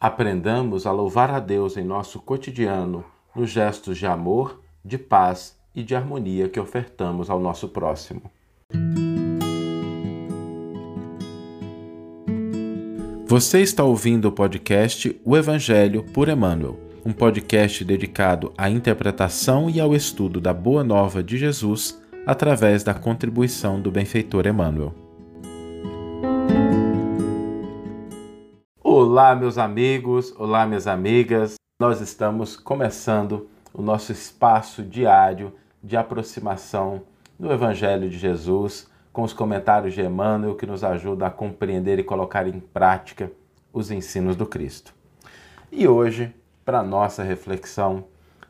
aprendamos a louvar a Deus em nosso cotidiano, nos gestos de amor, de paz e de harmonia que ofertamos ao nosso próximo. Você está ouvindo o podcast O Evangelho por Emmanuel, um podcast dedicado à interpretação e ao estudo da Boa Nova de Jesus através da contribuição do benfeitor Emmanuel. Olá, meus amigos, olá, minhas amigas. Nós estamos começando o nosso espaço diário de aproximação do Evangelho de Jesus com os comentários de Emmanuel que nos ajudam a compreender e colocar em prática os ensinos do Cristo. E hoje, para nossa reflexão,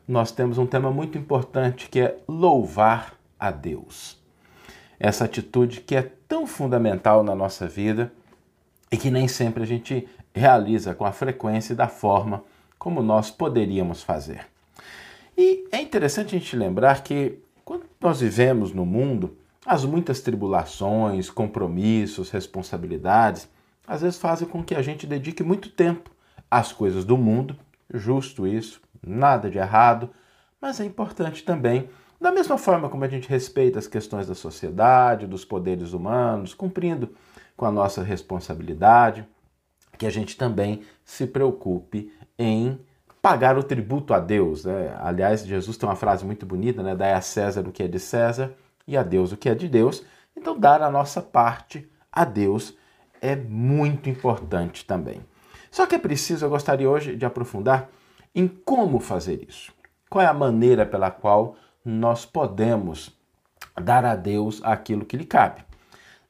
nós temos um tema muito importante que é louvar a Deus. Essa atitude que é tão fundamental na nossa vida e que nem sempre a gente realiza com a frequência e da forma como nós poderíamos fazer. E é interessante a gente lembrar que quando nós vivemos no mundo, as muitas tribulações, compromissos, responsabilidades, às vezes fazem com que a gente dedique muito tempo às coisas do mundo, justo isso, nada de errado, mas é importante também, da mesma forma como a gente respeita as questões da sociedade, dos poderes humanos, cumprindo com a nossa responsabilidade, que a gente também se preocupe em pagar o tributo a Deus. Né? Aliás, Jesus tem uma frase muito bonita, né? Dai a César o que é de César e a Deus o que é de Deus. Então, dar a nossa parte a Deus é muito importante também. Só que é preciso, eu gostaria hoje de aprofundar em como fazer isso. Qual é a maneira pela qual nós podemos dar a Deus aquilo que lhe cabe?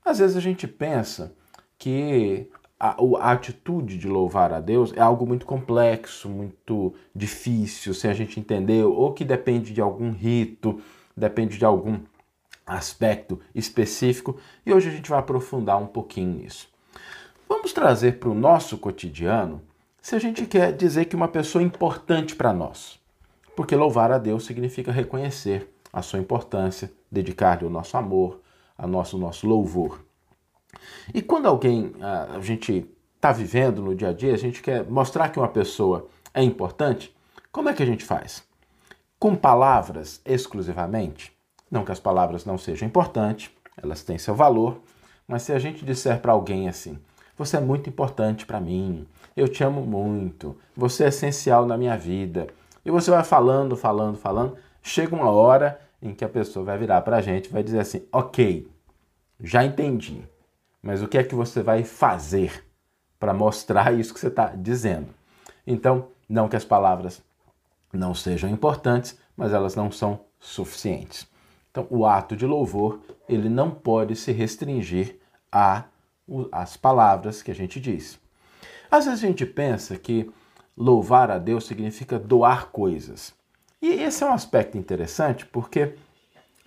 Às vezes a gente pensa que a, a, atitude de louvar a Deus é algo muito complexo, muito difícil, sem a gente entender, ou que depende de algum rito, depende de algum aspecto específico e hoje a gente vai aprofundar um pouquinho nisso. Vamos trazer para o nosso cotidiano se a gente quer dizer que uma pessoa é importante para nós. Porque louvar a Deus significa reconhecer a sua importância, dedicar-lhe o nosso amor, a nosso, o nosso louvor. E quando alguém a gente está vivendo no dia a dia, a gente quer mostrar que uma pessoa é importante, como é que a gente faz? Com palavras exclusivamente? Não que as palavras não sejam importantes, elas têm seu valor, mas se a gente disser para alguém assim: Você é muito importante para mim, eu te amo muito, você é essencial na minha vida, e você vai falando, falando, falando, chega uma hora em que a pessoa vai virar para a gente e vai dizer assim: Ok, já entendi, mas o que é que você vai fazer para mostrar isso que você está dizendo? Então, não que as palavras não sejam importantes, mas elas não são suficientes. Então, o ato de louvor, ele não pode se restringir a as palavras que a gente diz. Às vezes a gente pensa que louvar a Deus significa doar coisas. E esse é um aspecto interessante porque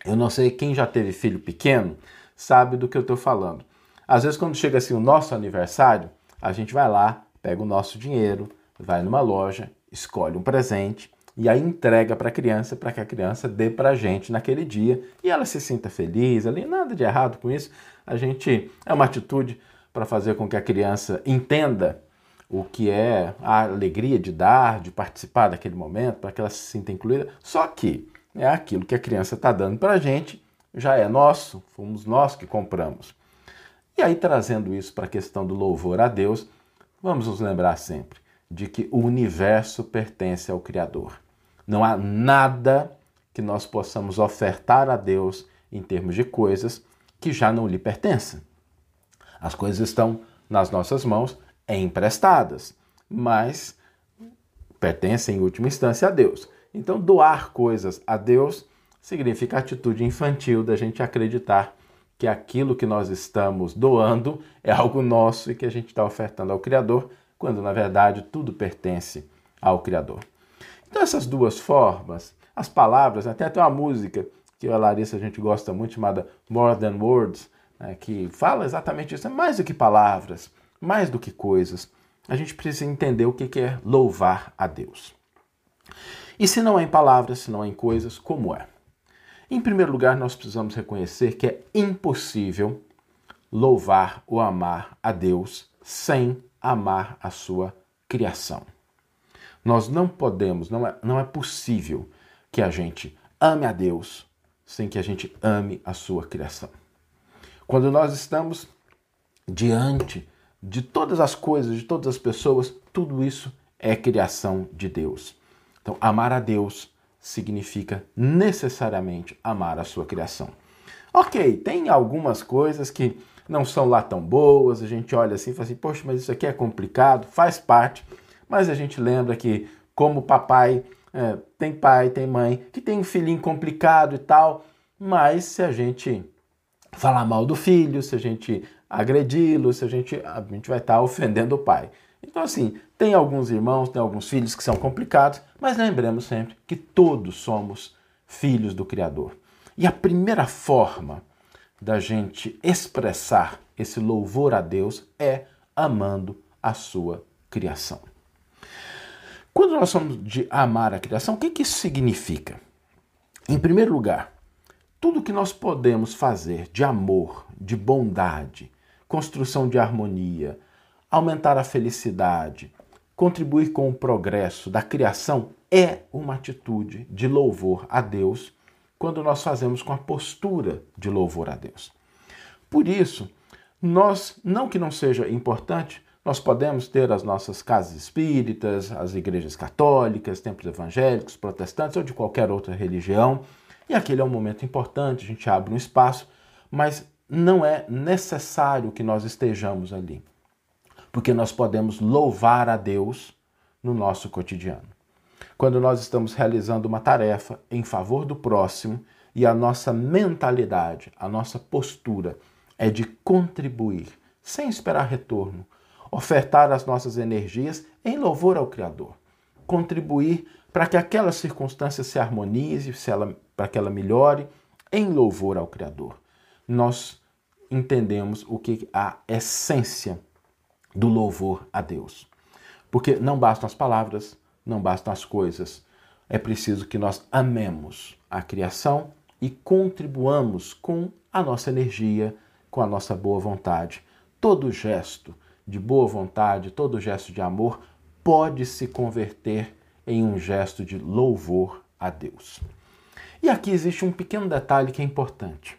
eu não sei quem já teve filho pequeno sabe do que eu estou falando. Às vezes, quando chega assim o nosso aniversário, a gente vai lá, pega o nosso dinheiro, vai numa loja, escolhe um presente e aí entrega para a criança para que a criança dê para a gente naquele dia e ela se sinta feliz, ali nada de errado com isso. A gente é uma atitude para fazer com que a criança entenda o que é a alegria de dar, de participar daquele momento, para que ela se sinta incluída. Só que é aquilo que a criança está dando para a gente, já é nosso, fomos nós que compramos. E aí, trazendo isso para a questão do louvor a Deus, vamos nos lembrar sempre de que o universo pertence ao Criador. Não há nada que nós possamos ofertar a Deus em termos de coisas que já não lhe pertencem. As coisas estão nas nossas mãos, emprestadas, mas pertencem em última instância a Deus. Então, doar coisas a Deus significa a atitude infantil da gente acreditar que aquilo que nós estamos doando é algo nosso e que a gente está ofertando ao Criador, quando na verdade tudo pertence ao Criador. Então, essas duas formas, as palavras, até tem uma música que a Larissa a gente gosta muito, chamada More Than Words, né, que fala exatamente isso, é mais do que palavras, mais do que coisas. A gente precisa entender o que é louvar a Deus. E se não é em palavras, se não é em coisas, como é? Em primeiro lugar, nós precisamos reconhecer que é impossível louvar ou amar a Deus sem amar a sua criação. Nós não podemos, não é, não é possível que a gente ame a Deus sem que a gente ame a sua criação. Quando nós estamos diante de todas as coisas, de todas as pessoas, tudo isso é criação de Deus. Então, amar a Deus significa necessariamente amar a sua criação. Ok, tem algumas coisas que não são lá tão boas, a gente olha assim e fala assim, poxa, mas isso aqui é complicado, faz parte, mas a gente lembra que, como papai é, tem pai, tem mãe, que tem um filhinho complicado e tal, mas se a gente falar mal do filho, se a gente agredi-lo, se a gente, a gente vai estar ofendendo o pai. Então, assim, tem alguns irmãos, tem alguns filhos que são complicados, mas lembremos sempre que todos somos filhos do Criador. E a primeira forma da gente expressar esse louvor a Deus é amando a sua criação. Quando nós somos de amar a criação, o que, que isso significa? Em primeiro lugar, tudo que nós podemos fazer de amor, de bondade, construção de harmonia, aumentar a felicidade, contribuir com o progresso da criação é uma atitude de louvor a Deus quando nós fazemos com a postura de louvor a Deus. Por isso, nós, não que não seja importante, nós podemos ter as nossas casas espíritas, as igrejas católicas, templos evangélicos, protestantes ou de qualquer outra religião, e aquele é um momento importante, a gente abre um espaço, mas não é necessário que nós estejamos ali, porque nós podemos louvar a Deus no nosso cotidiano. Quando nós estamos realizando uma tarefa em favor do próximo e a nossa mentalidade, a nossa postura é de contribuir sem esperar retorno, ofertar as nossas energias em louvor ao Criador, contribuir para que aquela circunstância se harmonize, se ela, para que ela melhore, em louvor ao Criador. Nós entendemos o que a essência do louvor a Deus. Porque não bastam as palavras, não bastam as coisas. É preciso que nós amemos a criação e contribuamos com a nossa energia, com a nossa boa vontade. Todo gesto de boa vontade, todo gesto de amor pode se converter em um gesto de louvor a Deus. E aqui existe um pequeno detalhe que é importante.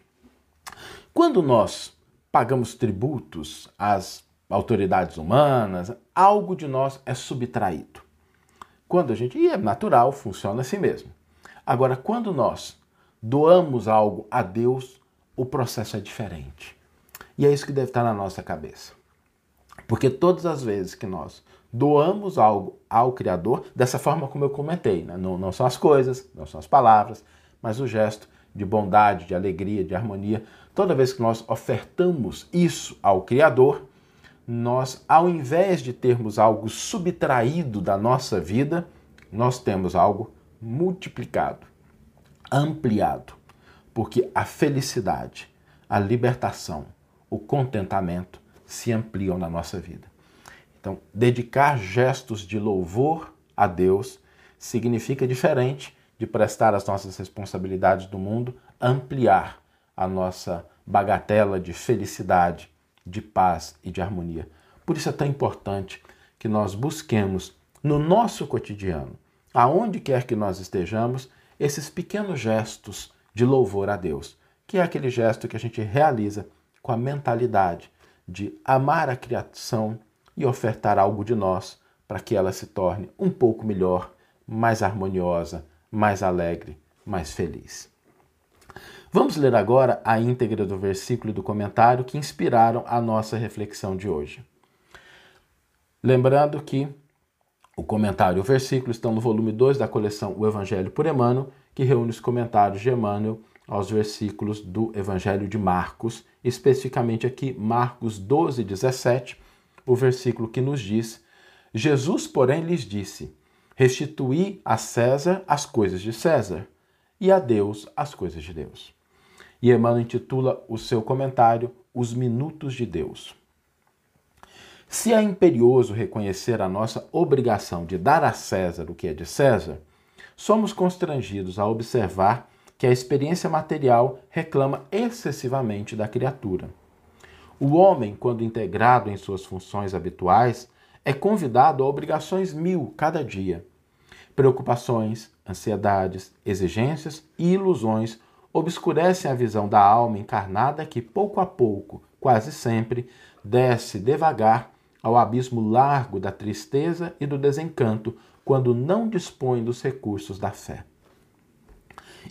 Quando nós pagamos tributos às autoridades humanas, algo de nós é subtraído. Quando a gente, e é natural, funciona assim mesmo. Agora, quando nós doamos algo a Deus, o processo é diferente. E é isso que deve estar na nossa cabeça. Porque todas as vezes que nós doamos algo ao Criador, dessa forma como eu comentei, né? não, não são as coisas, não são as palavras, mas o gesto de bondade, de alegria, de harmonia, toda vez que nós ofertamos isso ao Criador, nós, ao invés de termos algo subtraído da nossa vida, nós temos algo multiplicado, ampliado, porque a felicidade, a libertação, o contentamento se ampliam na nossa vida. Então, dedicar gestos de louvor a Deus significa diferente de prestar as nossas responsabilidades do mundo, ampliar a nossa bagatela de felicidade, de paz e de harmonia. Por isso é tão importante que nós busquemos no nosso cotidiano, aonde quer que nós estejamos, esses pequenos gestos de louvor a Deus, que é aquele gesto que a gente realiza com a mentalidade de amar a criação e ofertar algo de nós para que ela se torne um pouco melhor, mais harmoniosa, mais alegre, mais feliz. Vamos ler agora a íntegra do versículo e do comentário que inspiraram a nossa reflexão de hoje. Lembrando que o comentário e o versículo estão no volume 2 da coleção O Evangelho por Emmanuel, que reúne os comentários de Emmanuel aos versículos do Evangelho de Marcos, especificamente aqui Marcos 12, 17, o versículo que nos diz: Jesus, porém, lhes disse: Restituí a César as coisas de César e a Deus as coisas de Deus. E Emmanuel intitula o seu comentário Os Minutos de Deus. Se é imperioso reconhecer a nossa obrigação de dar a César o que é de César, somos constrangidos a observar que a experiência material reclama excessivamente da criatura. O homem, quando integrado em suas funções habituais, é convidado a obrigações mil cada dia. Preocupações, ansiedades, exigências e ilusões obscurecem a visão da alma encarnada que, pouco a pouco, quase sempre, desce devagar ao abismo largo da tristeza e do desencanto quando não dispõe dos recursos da fé.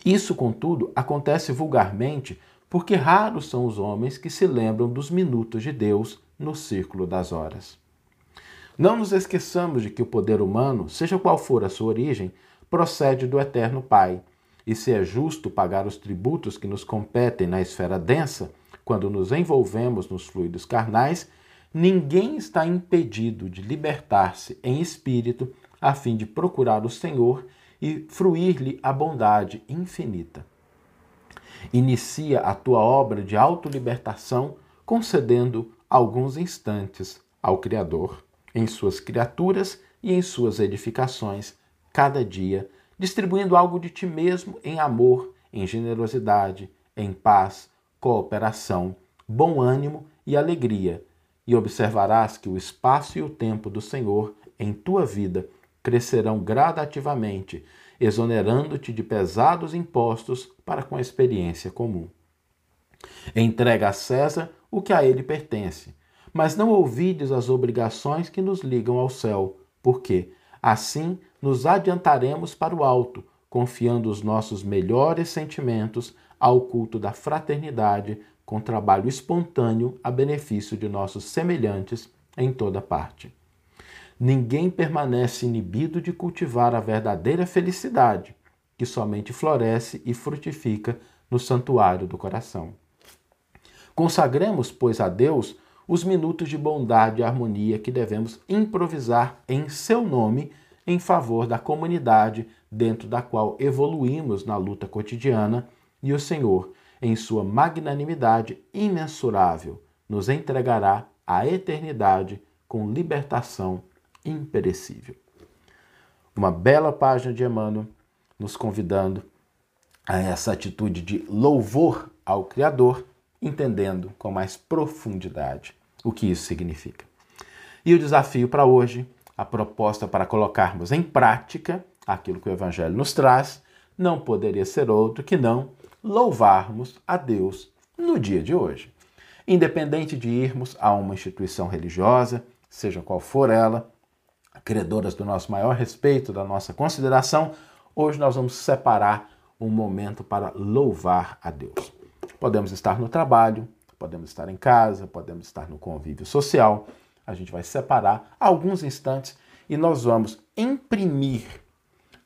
Isso, contudo, acontece vulgarmente porque raros são os homens que se lembram dos minutos de Deus no círculo das horas. Não nos esqueçamos de que o poder humano, seja qual for a sua origem, procede do Eterno Pai. E se é justo pagar os tributos que nos competem na esfera densa, quando nos envolvemos nos fluidos carnais, ninguém está impedido de libertar-se em espírito a fim de procurar o Senhor e fruir-lhe a bondade infinita. Inicia a tua obra de autolibertação concedendo alguns instantes ao Criador em suas criaturas e em suas edificações, cada dia, distribuindo algo de ti mesmo em amor, em generosidade, em paz, cooperação, bom ânimo e alegria, e observarás que o espaço e o tempo do Senhor em tua vida crescerão gradativamente, exonerando-te de pesados impostos para com a experiência comum. Entrega a César o que a ele pertence, mas não ouvides as obrigações que nos ligam ao céu, porque assim nos adiantaremos para o alto, confiando os nossos melhores sentimentos ao culto da fraternidade, com trabalho espontâneo a benefício de nossos semelhantes em toda parte. Ninguém permanece inibido de cultivar a verdadeira felicidade, que somente floresce e frutifica no santuário do coração. Consagremos, pois, a Deus os minutos de bondade e harmonia que devemos improvisar em seu nome em favor da comunidade dentro da qual evoluímos na luta cotidiana e o Senhor, em sua magnanimidade imensurável, nos entregará a eternidade com libertação imperecível. Uma bela página de Emmanuel nos convidando a essa atitude de louvor ao Criador entendendo com mais profundidade o que isso significa. E o desafio para hoje, a proposta para colocarmos em prática aquilo que o Evangelho nos traz, não poderia ser outro que não louvarmos a Deus no dia de hoje. Independente de irmos a uma instituição religiosa, seja qual for ela, credoras do nosso maior respeito, da nossa consideração, hoje nós vamos separar um momento para louvar a Deus. Podemos estar no trabalho, podemos estar em casa, podemos estar no convívio social. A gente vai separar alguns instantes e nós vamos imprimir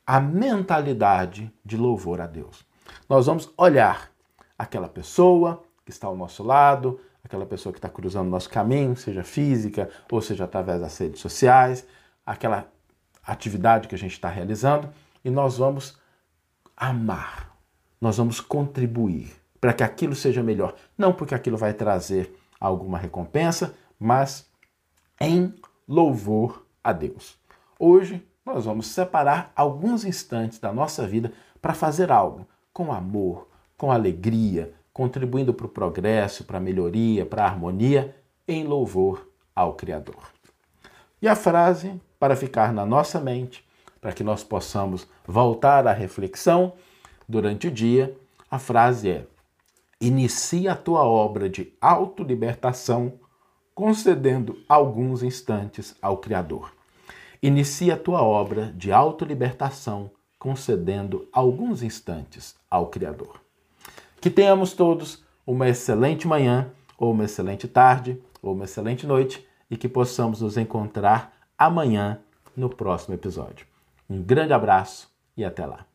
a mentalidade de louvor a Deus. Nós vamos olhar aquela pessoa que está ao nosso lado, aquela pessoa que está cruzando o nosso caminho, seja física ou seja através das redes sociais, aquela atividade que a gente está realizando, e nós vamos amar, nós vamos contribuir para que aquilo seja melhor. Não porque aquilo vai trazer alguma recompensa, mas em louvor a Deus. Hoje nós vamos separar alguns instantes da nossa vida para fazer algo com amor, com alegria, contribuindo para o progresso, para a melhoria, para a harmonia, em louvor ao Criador. E a frase para ficar na nossa mente, para que nós possamos voltar à reflexão durante o dia, a frase é: inicia a tua obra de autolibertação, concedendo alguns instantes ao Criador. Inicia a tua obra de autolibertação, concedendo alguns instantes ao Criador. Que tenhamos todos uma excelente manhã, ou uma excelente tarde, ou uma excelente noite e que possamos nos encontrar amanhã no próximo episódio. Um grande abraço e até lá.